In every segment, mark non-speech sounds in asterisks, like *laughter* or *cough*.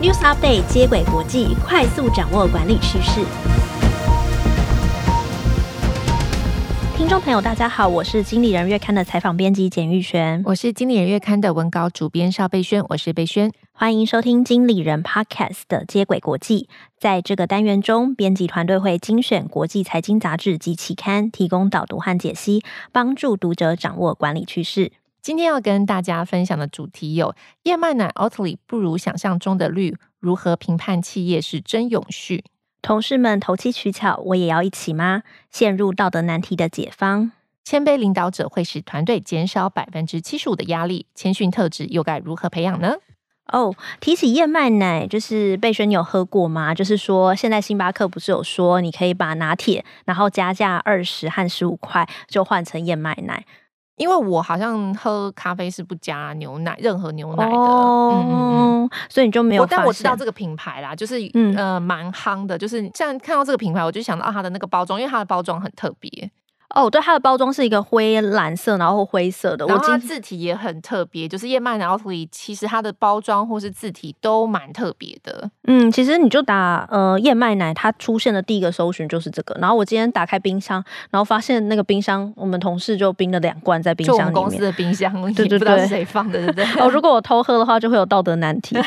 News Update 接轨国际，快速掌握管理趋势。听众朋友，大家好，我是经理人月刊的采访编辑简玉璇，我是经理人月刊的文稿主编邵贝萱，我是贝萱，欢迎收听经理人 Podcast 的接轨国际。在这个单元中，编辑团队会精选国际财经杂志及期刊，提供导读和解析，帮助读者掌握管理趋势。今天要跟大家分享的主题有：燕麦奶 Oatly 不如想象中的绿，如何评判企业是真永续？同事们投机取巧，我也要一起吗？陷入道德难题的解方。谦卑领导者会使团队减少百分之七十五的压力，谦逊特质又该如何培养呢？哦，提起燕麦奶，就是贝轩，你有喝过吗？就是说，现在星巴克不是有说，你可以把拿铁，然后加价二十和十五块，就换成燕麦奶。因为我好像喝咖啡是不加牛奶，任何牛奶的，哦、嗯，嗯，所以你就没有。但我知道这个品牌啦，就是、嗯、呃蛮夯的，就是像看到这个品牌，我就想到它的那个包装，因为它的包装很特别。哦，对，它的包装是一个灰蓝色，然后灰色的，然后它字体也很特别，就是燕麦奶 Oatly，其实它的包装或是字体都蛮特别的。嗯，其实你就打呃燕麦奶，它出现的第一个搜寻就是这个。然后我今天打开冰箱，然后发现那个冰箱，我们同事就冰了两罐在冰箱里面。公司的冰箱，对对对，不知道是谁放的，对不对？哦，如果我偷喝的话，就会有道德难题。*laughs*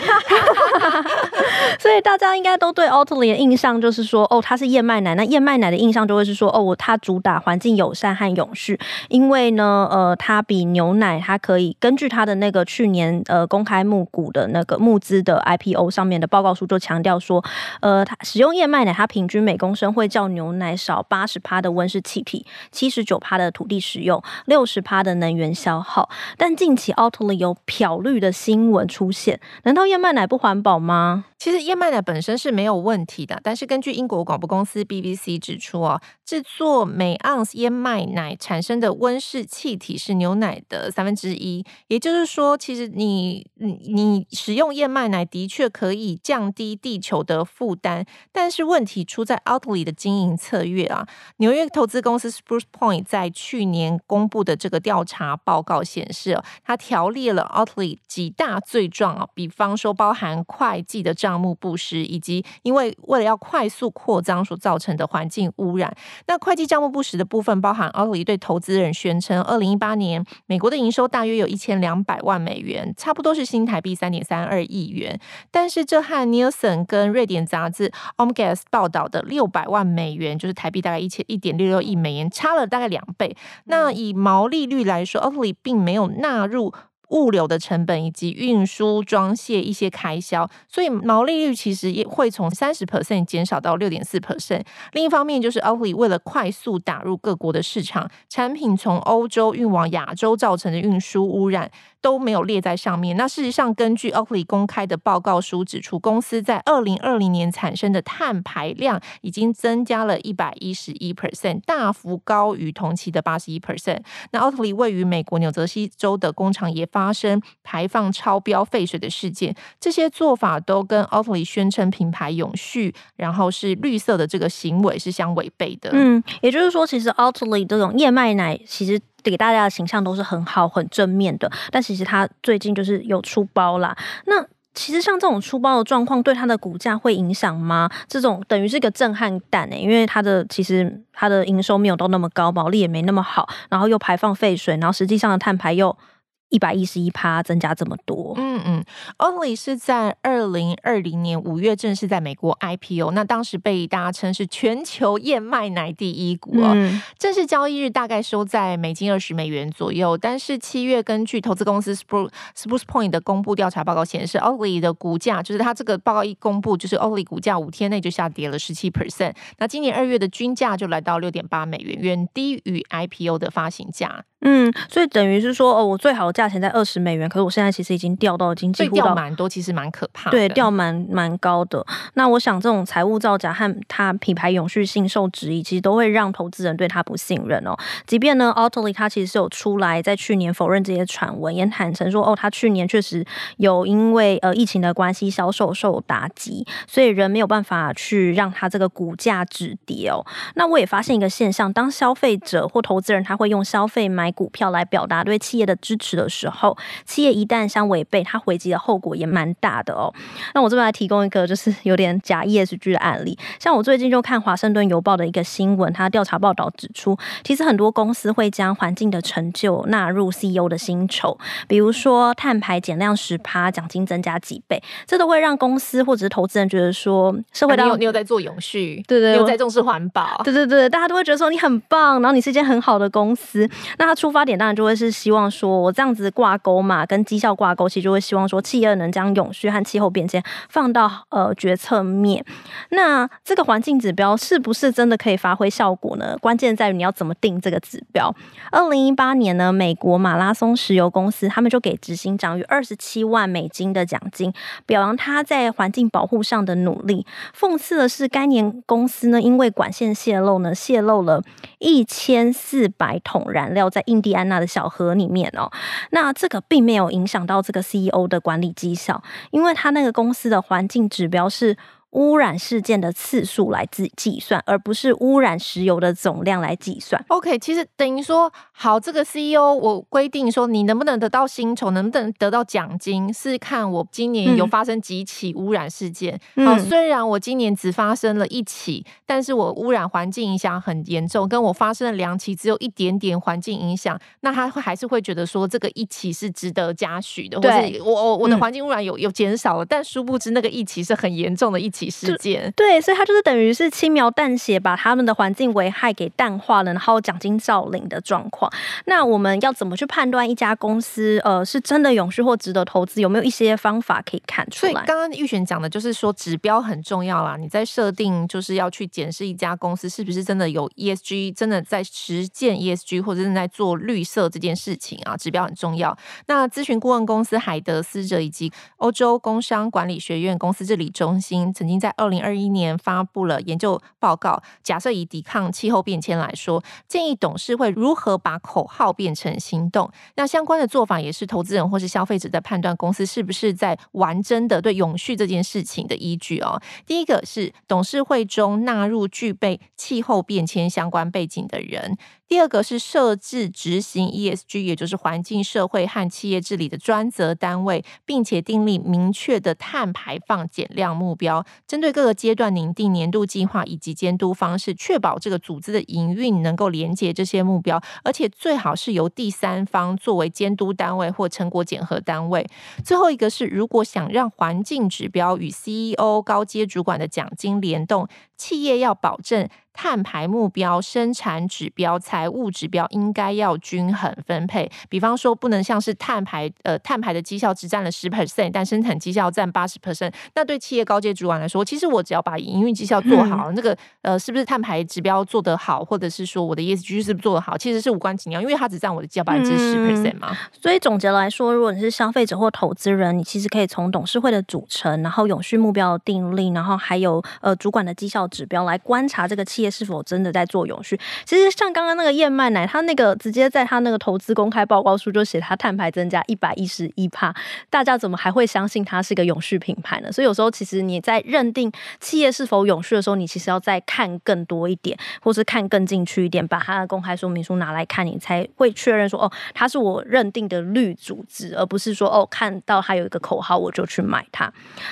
所以大家应该都对 Oatly 的印象就是说，哦，它是燕麦奶。那燕麦奶的印象就会是说，哦，它主打环境友善和永续，因为呢，呃，它比牛奶，它可以根据它的那个去年呃公开募股的那个募资的 IPO 上面的报告书就强调说，呃，它使用燕麦奶，它平均每公升会较牛奶少八十趴的温室气体，七十九趴的土地使用，六十趴的能源消耗。但近期 Oatly 有漂绿的新闻出现，难道燕麦奶不环保吗？其实燕麦奶本身是没有问题的，但是根据英国广播公司 BBC 指出哦，制作每盎司燕麦奶产生的温室气体是牛奶的三分之一，也就是说，其实你你你使用燕麦奶的确可以降低地球的负担，但是问题出在 Outly 的经营策略啊。纽约投资公司 Spruce Point 在去年公布的这个调查报告显示，它条列了 Outly 几大罪状啊，比方说包含会计的账。项目不实，以及因为为了要快速扩张所造成的环境污染。那会计账目不实的部分，包含 Oatly 对投资人宣称，二零一八年美国的营收大约有一千两百万美元，差不多是新台币三点三二亿元。但是这和 Nielsen 跟瑞典杂志 Omgas 报道的六百万美元，就是台币大概一千一点六六亿美元，差了大概两倍。那以毛利率来说，Oatly 并没有纳入。物流的成本以及运输、装卸一些开销，所以毛利率其实也会从三十 percent 减少到六点四 percent。另一方面，就是 Oatly 为了快速打入各国的市场，产品从欧洲运往亚洲造成的运输污染。都没有列在上面。那事实上，根据 Oatly 公开的报告书指出，公司在二零二零年产生的碳排量已经增加了一百一十一 percent，大幅高于同期的八十一 percent。那 Oatly 位于美国纽泽西州的工厂也发发生排放超标废水的事件，这些做法都跟 Oatly 宣称品牌永续，然后是绿色的这个行为是相违背的。嗯，也就是说，其实 Oatly 这种燕麦奶其实。给大家的形象都是很好、很正面的，但其实他最近就是有出包啦。那其实像这种出包的状况，对他的股价会影响吗？这种等于是一个震撼弹诶，因为他的其实他的营收没有到那么高，毛利也没那么好，然后又排放废水，然后实际上的碳排又。一百一十一趴增加这么多，嗯嗯，Oatly 是在二零二零年五月正式在美国 IPO，那当时被大家称是全球燕麦奶第一股哦。嗯、正式交易日大概收在美金二十美元左右，但是七月根据投资公司 Spruce Spruce Point 的公布调查报告显示，Oatly 的股价就是它这个报告一公布，就是 Oatly 股价五天内就下跌了十七 percent。那今年二月的均价就来到六点八美元，远低于 IPO 的发行价。嗯，所以等于是说，哦，我最好的价钱在二十美元，可是我现在其实已经掉到已经几乎掉蛮多，其实蛮可怕的。对，掉蛮蛮高的。那我想，这种财务造假和它品牌永续性受质疑，其实都会让投资人对它不信任哦。即便呢，Oatly 它其实是有出来在去年否认这些传闻，也坦诚说，哦，它去年确实有因为呃疫情的关系销售受打击，所以人没有办法去让它这个股价止跌哦。那我也发现一个现象，当消费者或投资人他会用消费买股票来表达对企业的支持的时候，企业一旦相违背，它回击的后果也蛮大的哦。那我这边来提供一个就是有点假 ESG 的案例，像我最近就看《华盛顿邮报》的一个新闻，它调查报道指出，其实很多公司会将环境的成就纳入 CEO 的薪酬，比如说碳排减量十趴，奖金增加几倍，这都会让公司或者是投资人觉得说，社会你有在做永续，对，对对，有在重视环保，对对对，大家都会觉得说你很棒，然后你是一间很好的公司，那他出发点当然就会是希望说我这样子挂钩嘛，跟绩效挂钩，其实就会希望说企业能将永续和气候变迁放到呃决策面。那这个环境指标是不是真的可以发挥效果呢？关键在于你要怎么定这个指标。二零一八年呢，美国马拉松石油公司他们就给执行长逾二十七万美金的奖金，表扬他在环境保护上的努力。讽刺的是，该年公司呢，因为管线泄漏呢，泄漏了一千四百桶燃料在印第安纳的小河里面哦。那这个并没有影响到这个 CEO 的管理绩效，因为他那个公司的环境指标是。污染事件的次数来自计算，而不是污染石油的总量来计算。OK，其实等于说，好，这个 CEO 我规定说，你能不能得到薪酬，能不能得到奖金，是看我今年有发生几起污染事件。嗯、好，虽然我今年只发生了一起，但是我污染环境影响很严重，跟我发生了两起，只有一点点环境影响，那他会还是会觉得说，这个一起是值得嘉许的，对或者我我我的环境污染有有减少了，嗯、但殊不知那个一起是很严重的一起。事件对，所以他就是等于是轻描淡写把他们的环境危害给淡化了，然后奖金照领的状况。那我们要怎么去判断一家公司呃是真的永续或值得投资？有没有一些方法可以看出来？所以刚刚玉璇讲的就是说指标很重要啦。你在设定就是要去检视一家公司是不是真的有 ESG，真的在实践 ESG 或者正在做绿色这件事情啊，指标很重要。那咨询顾问公司海德思哲以及欧洲工商管理学院公司治理中心曾经。已经在二零二一年发布了研究报告，假设以抵抗气候变迁来说，建议董事会如何把口号变成行动。那相关的做法也是投资人或是消费者在判断公司是不是在玩真的对永续这件事情的依据哦。第一个是董事会中纳入具备气候变迁相关背景的人。第二个是设置执行 ESG，也就是环境、社会和企业治理的专责单位，并且订立明确的碳排放减量目标，针对各个阶段拟定年度计划以及监督方式，确保这个组织的营运能够连接这些目标，而且最好是由第三方作为监督单位或成果检核单位。最后一个是，如果想让环境指标与 CEO 高阶主管的奖金联动，企业要保证。碳排目标、生产指标、财务指标应该要均衡分配。比方说，不能像是碳排呃碳排的绩效只占了十 percent，但生产绩效占八十 percent。那对企业高阶主管来说，其实我只要把营运绩效做好，嗯、那个呃是不是碳排指标做得好，或者是说我的 ESG 是不是做得好，其实是无关紧要，因为它只占我的绩效百分之十 percent 嘛。所以总结来说，如果你是消费者或投资人，你其实可以从董事会的组成，然后永续目标的订立，然后还有呃主管的绩效指标来观察这个企业是否真的在做永续？其实像刚刚那个燕麦奶，他那个直接在他那个投资公开报告书就写他碳排增加一百一十一帕，大家怎么还会相信它是一个永续品牌呢？所以有时候其实你在认定企业是否永续的时候，你其实要再看更多一点，或是看更进去一点，把它的公开说明书拿来看，你才会确认说哦，它是我认定的绿组织，而不是说哦看到它有一个口号我就去买它。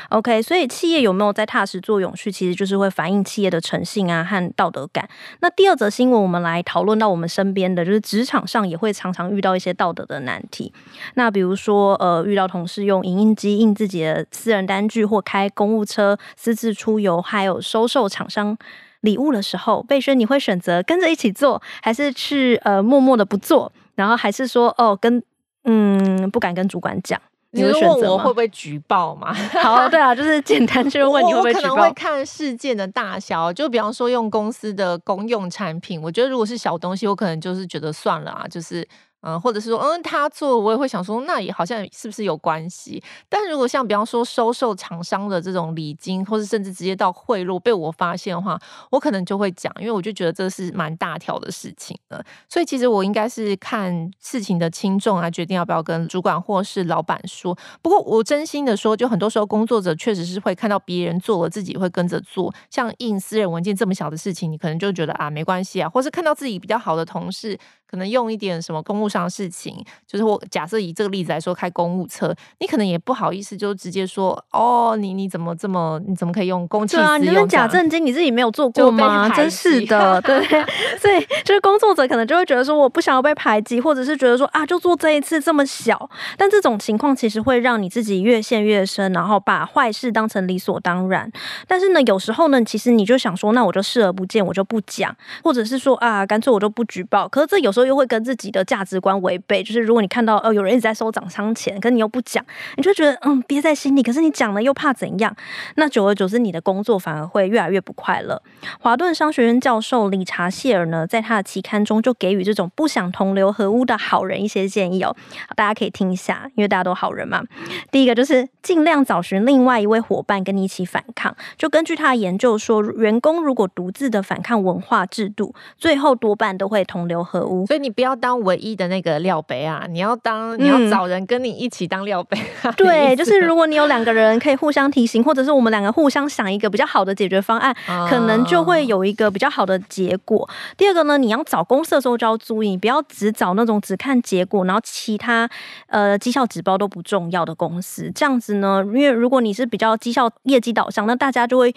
OK，所以企业有没有在踏实做永续，其实就是会反映企业的诚信啊和道德感。那第二则新闻，我们来讨论到我们身边的，就是职场上也会常常遇到一些道德的难题。那比如说，呃，遇到同事用影印机印自己的私人单据，或开公务车私自出游，还有收受厂商礼物的时候，贝轩，你会选择跟着一起做，还是去呃默默的不做？然后还是说，哦，跟嗯不敢跟主管讲？你是问我会不会举报吗？*laughs* 好，对啊，就是简单就问你会不会举报。我可能会看事件的大小，就比方说用公司的公用产品，我觉得如果是小东西，我可能就是觉得算了啊，就是。嗯，或者是说，嗯，他做，我也会想说，那也好像是不是有关系？但如果像比方说收受厂商的这种礼金，或是甚至直接到贿赂被我发现的话，我可能就会讲，因为我就觉得这是蛮大条的事情了。所以其实我应该是看事情的轻重来决定要不要跟主管或是老板说。不过我真心的说，就很多时候工作者确实是会看到别人做了，自己会跟着做。像印私人文件这么小的事情，你可能就觉得啊没关系啊，或是看到自己比较好的同事。可能用一点什么公务上的事情，就是我假设以这个例子来说，开公务车，你可能也不好意思就直接说哦，你你怎么这么你怎么可以用公器私用？对啊，你那假正经，你自己没有做过吗？真是的，对，*laughs* 所以就是工作者可能就会觉得说，我不想要被排挤，或者是觉得说啊，就做这一次这么小，但这种情况其实会让你自己越陷越深，然后把坏事当成理所当然。但是呢，有时候呢，其实你就想说，那我就视而不见，我就不讲，或者是说啊，干脆我就不举报。可是这有时候又会跟自己的价值观违背。就是如果你看到哦有人一直在收厂商钱，可是你又不讲，你就觉得嗯憋在心里。可是你讲了又怕怎样？那久而久之，你的工作反而会越来越不快乐。华顿商学院教授理查谢尔呢，在他的期刊中就给予这种不想同流合污的好人一些建议哦，大家可以听一下，因为大家都好人嘛。第一个就是尽量找寻另外一位伙伴跟你一起反抗。就根据他的研究说，员工如果独自的反抗文化制度，最后多半都会同流合污。所以你不要当唯一的那个料杯啊，你要当你要找人跟你一起当料杯。*laughs* 嗯、对，就是如果你有两个人可以互相提醒，或者是我们两个互相想一个比较好的解决方案，哦、可能就会有一个比较好的结果。第二个呢，你要找公司的时候就要注意，你不要只找那种只看结果，然后其他呃绩效指标都不重要的公司。这样子呢，因为如果你是比较绩效业绩导向，那大家就会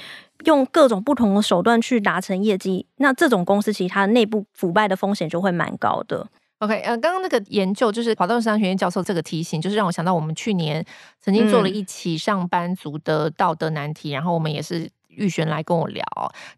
用各种不同的手段去达成业绩。那这种公司其实它内部腐败的风险就会蛮高的。OK，呃，刚刚那个研究就是华东商学院教授这个提醒，就是让我想到我们去年曾经做了一期上班族的道德难题，嗯、然后我们也是。玉璇来跟我聊，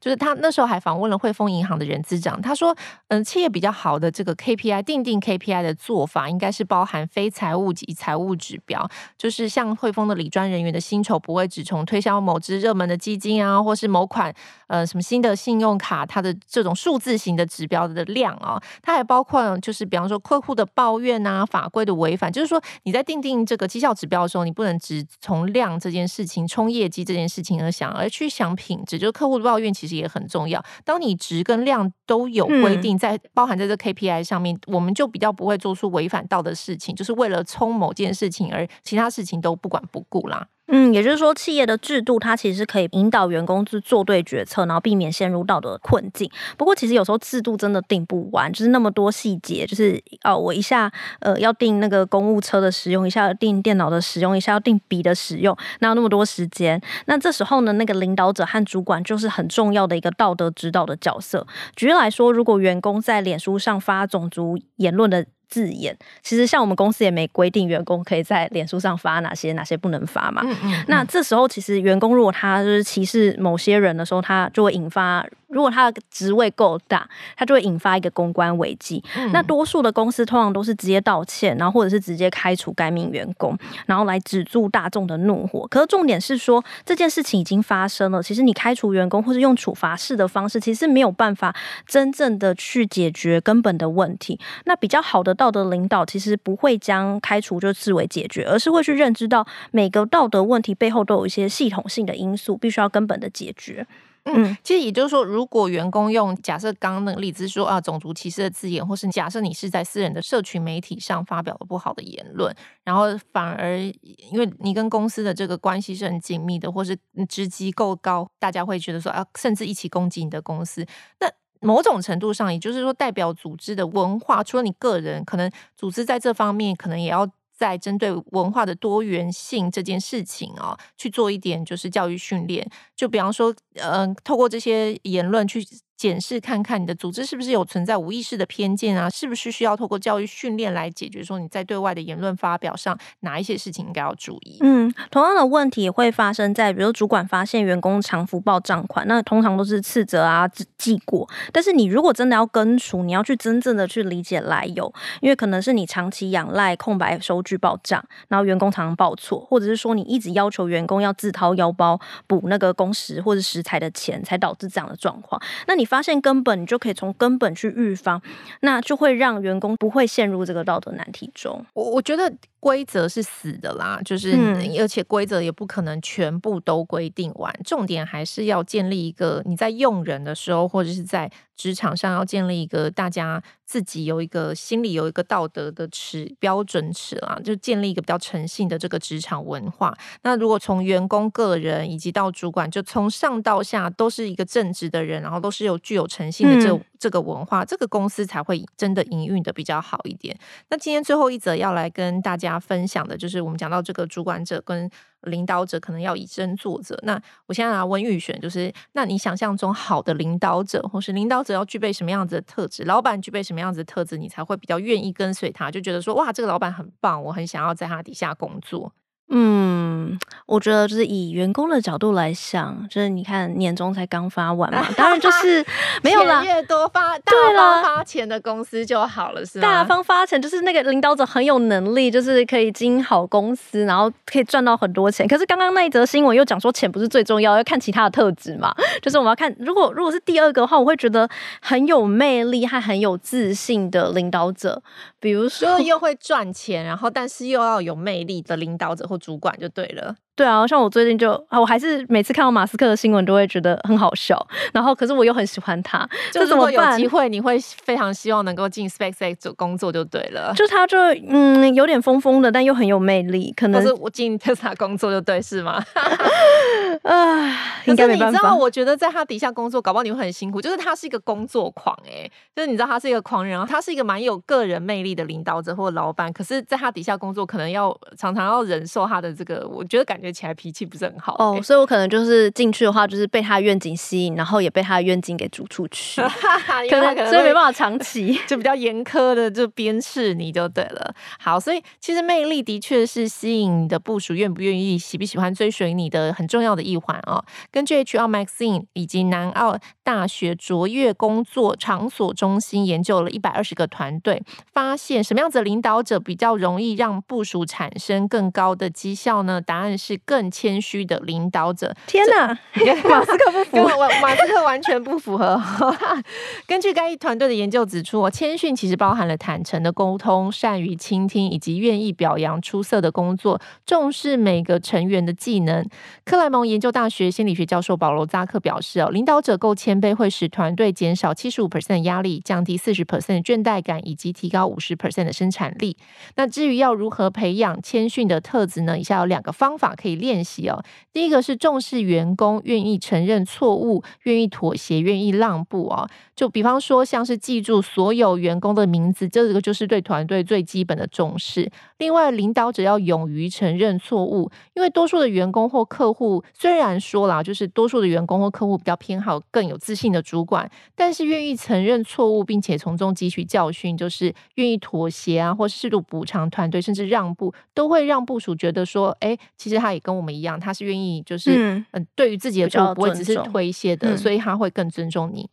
就是他那时候还访问了汇丰银行的人资长，他说，嗯，企业比较好的这个 KPI 定定 KPI 的做法，应该是包含非财务及财务指标，就是像汇丰的理专人员的薪酬不会只从推销某支热门的基金啊，或是某款呃什么新的信用卡，它的这种数字型的指标的量啊，它还包括就是比方说客户的抱怨啊，法规的违反，就是说你在定定这个绩效指标的时候，你不能只从量这件事情、冲业绩这件事情而想，而去想。品质就是客户的抱怨，其实也很重要。当你值跟量都有规定，在包含在这 KPI 上面，我们就比较不会做出违反道德的事情，就是为了冲某件事情而其他事情都不管不顾啦。嗯，也就是说，企业的制度它其实可以引导员工去做对决策，然后避免陷入道德困境。不过，其实有时候制度真的定不完，就是那么多细节，就是哦，我一下呃要定那个公务车的使用，一下要定电脑的使用，一下要定笔的使用，哪有那么多时间？那这时候呢，那个领导者和主管就是很重要的一个道德指导的角色。举例来说，如果员工在脸书上发种族言论的。字眼，其实像我们公司也没规定员工可以在脸书上发哪些，哪些不能发嘛。嗯嗯嗯。那这时候，其实员工如果他就是歧视某些人的时候，他就会引发。如果他的职位够大，他就会引发一个公关危机。嗯、那多数的公司通常都是直接道歉，然后或者是直接开除该名员工，然后来止住大众的怒火。可是重点是说，这件事情已经发生了，其实你开除员工或是用处罚式的方式，其实没有办法真正的去解决根本的问题。那比较好的道德领导，其实不会将开除就视为解决，而是会去认知到每个道德问题背后都有一些系统性的因素，必须要根本的解决。嗯，其实也就是说，如果员工用假设刚刚那个例子说啊，种族歧视的字眼，或是假设你是在私人的社群媒体上发表了不好的言论，然后反而因为你跟公司的这个关系是很紧密的，或是职级够高，大家会觉得说啊，甚至一起攻击你的公司。那某种程度上，也就是说，代表组织的文化，除了你个人，可能组织在这方面可能也要。在针对文化的多元性这件事情啊、去做一点就是教育训练，就比方说，嗯、呃，透过这些言论去。检视看看你的组织是不是有存在无意识的偏见啊？是不是需要透过教育训练来解决？说你在对外的言论发表上，哪一些事情应该要注意？嗯，同样的问题也会发生在，比如主管发现员工常浮报账款，那通常都是斥责啊、记过。但是你如果真的要根除，你要去真正的去理解来由，因为可能是你长期仰赖空白收据报账，然后员工常常报错，或者是说你一直要求员工要自掏腰包补那个工时或者食材的钱，才导致这样的状况。那你。发现根本，你就可以从根本去预防，那就会让员工不会陷入这个道德难题中。我我觉得规则是死的啦，就是、嗯、而且规则也不可能全部都规定完，重点还是要建立一个你在用人的时候，或者是在职场上要建立一个大家自己有一个心里有一个道德的尺标准尺啦，就建立一个比较诚信的这个职场文化。那如果从员工个人以及到主管，就从上到下都是一个正直的人，然后都是有具有诚信的这。嗯这个文化，这个公司才会真的营运的比较好一点。那今天最后一则要来跟大家分享的，就是我们讲到这个主管者跟领导者可能要以身作则。那我现在来问玉璇，就是那你想象中好的领导者，或是领导者要具备什么样子的特质？老板具备什么样子的特质，你才会比较愿意跟随他？就觉得说，哇，这个老板很棒，我很想要在他底下工作。嗯，我觉得就是以员工的角度来想，就是你看年终才刚发完嘛，当然就是 *laughs* 没有啦，越多发大方发钱的公司就好了，是吗？大方发钱就是那个领导者很有能力，就是可以经营好公司，然后可以赚到很多钱。可是刚刚那一则新闻又讲说钱不是最重要，要看其他的特质嘛。*laughs* 就是我们要看，如果如果是第二个的话，我会觉得很有魅力和很有自信的领导者，比如说又会赚钱，然后但是又要有魅力的领导者。主管就对了。对啊，像我最近就啊，我还是每次看到马斯克的新闻都会觉得很好笑，然后可是我又很喜欢他，就如果有机会，你会非常希望能够进 SpaceX 做工作就对了。就他就嗯有点疯疯的，但又很有魅力，可能是我进特斯拉工作就对是吗？*laughs* 啊，应该没办法。你知道，我觉得在他底下工作，搞不好你会很辛苦。就是他是一个工作狂哎、欸，就是你知道他是一个狂人，然后他是一个蛮有个人魅力的领导者或老板，可是在他底下工作，可能要常常要忍受他的这个，我觉得感觉起来脾气不是。很好哦，所以我可能就是进去的话，就是被他愿景吸引，然后也被他的愿景给逐出去，*laughs* 可能所以没办法长期，*laughs* 就比较严苛的就鞭笞你就对了。好，所以其实魅力的确是吸引你的部署愿不愿意、喜不喜欢追随你的很重要的一环哦。根据 HR Magazine 以及南澳大学卓越工作场所中心研究了一百二十个团队，发现什么样子的领导者比较容易让部署产生更高的绩效呢？答案是更谦虚。的领导者，天哪，*laughs* 马斯克不符，马斯克完全不符合。*laughs* 根据该团队的研究指出，谦逊其实包含了坦诚的沟通、善于倾听以及愿意表扬出色的工作，重视每个成员的技能。克莱蒙研究大学心理学教授保罗·扎克表示：“哦，领导者够谦卑，会使团队减少七十五 percent 压力，降低四十 percent 倦怠感，以及提高五十 percent 的生产力。”那至于要如何培养谦逊的特质呢？以下有两个方法可以练习哦。第一个是重视员工愿意承认错误、愿意妥协、愿意让步哦。就比方说，像是记住所有员工的名字，这个就是对团队最基本的重视。另外，领导者要勇于承认错误，因为多数的员工或客户虽然说啦，就是多数的员工或客户比较偏好更有自信的主管，但是愿意承认错误，并且从中汲取教训，就是愿意妥协啊，或适度补偿团队，甚至让步，都会让部署觉得说，哎，其实他也跟我们一样，他是愿意就是嗯、呃，对于自己的错误不会只是推卸的，所以他会更尊重你。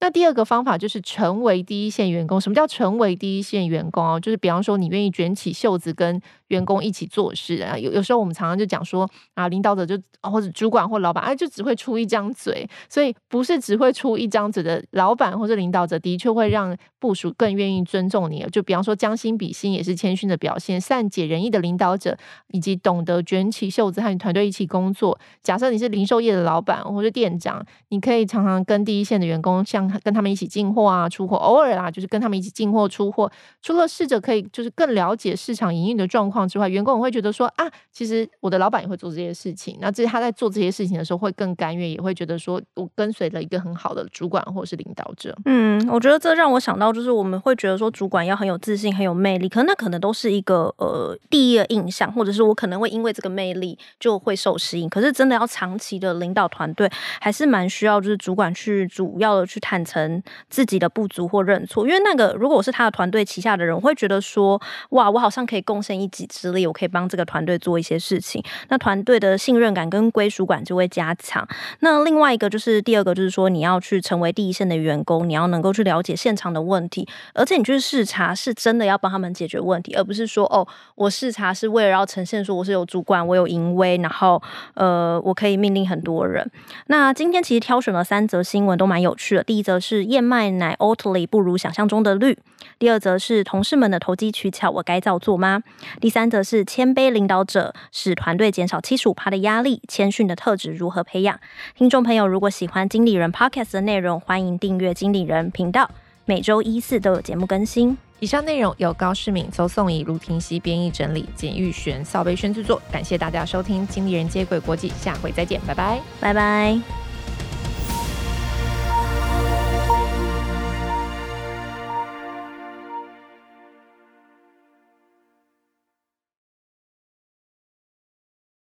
那第二个方法就是成为第一线员工。什么叫成为第一线员工啊？就是比方说，你愿意卷起袖子跟员工一起做事啊。有有时候我们常常就讲说啊，领导者就或者主管或老板，哎，就只会出一张嘴。所以不是只会出一张嘴的老板或者领导者，的确会让部属更愿意尊重你。就比方说，将心比心也是谦逊的表现。善解人意的领导者，以及懂得卷起袖子和你团队一起工作。假设你是零售业的老板或者店长，你可以常常跟第一线的员工像。跟他们一起进货啊，出货，偶尔啊，就是跟他们一起进货出货。除了试着可以就是更了解市场营运的状况之外，员工也会觉得说啊，其实我的老板也会做这些事情。那这他在做这些事情的时候会更甘愿，也会觉得说我跟随了一个很好的主管或者是领导者。嗯，我觉得这让我想到就是我们会觉得说主管要很有自信、很有魅力，可能那可能都是一个呃第一个印象，或者是我可能会因为这个魅力就会受吸引。可是真的要长期的领导团队，还是蛮需要就是主管去主要的去谈坦诚。自己的不足或认错，因为那个如果我是他的团队旗下的人，我会觉得说，哇，我好像可以贡献一己之力，我可以帮这个团队做一些事情，那团队的信任感跟归属感就会加强。那另外一个就是第二个，就是说你要去成为第一线的员工，你要能够去了解现场的问题，而且你去视察是真的要帮他们解决问题，而不是说哦，我视察是为了要呈现说我是有主管，我有淫威，然后呃，我可以命令很多人。那今天其实挑选了三则新闻都蛮有趣的，第一则是。燕麦奶 Oatly 不如想象中的绿。第二则是同事们的投机取巧，我该照做吗？第三则是谦卑领导者使团队减少七十五趴的压力，谦逊的特质如何培养？听众朋友，如果喜欢经理人 Podcast 的内容，欢迎订阅经理人频道，每周一四都有节目更新。以上内容由高世敏、邹颂怡、卢婷熙编译整理，简玉璇、邵贝轩制作。感谢大家收听《经理人接轨国际》，下回再见，拜拜，拜拜。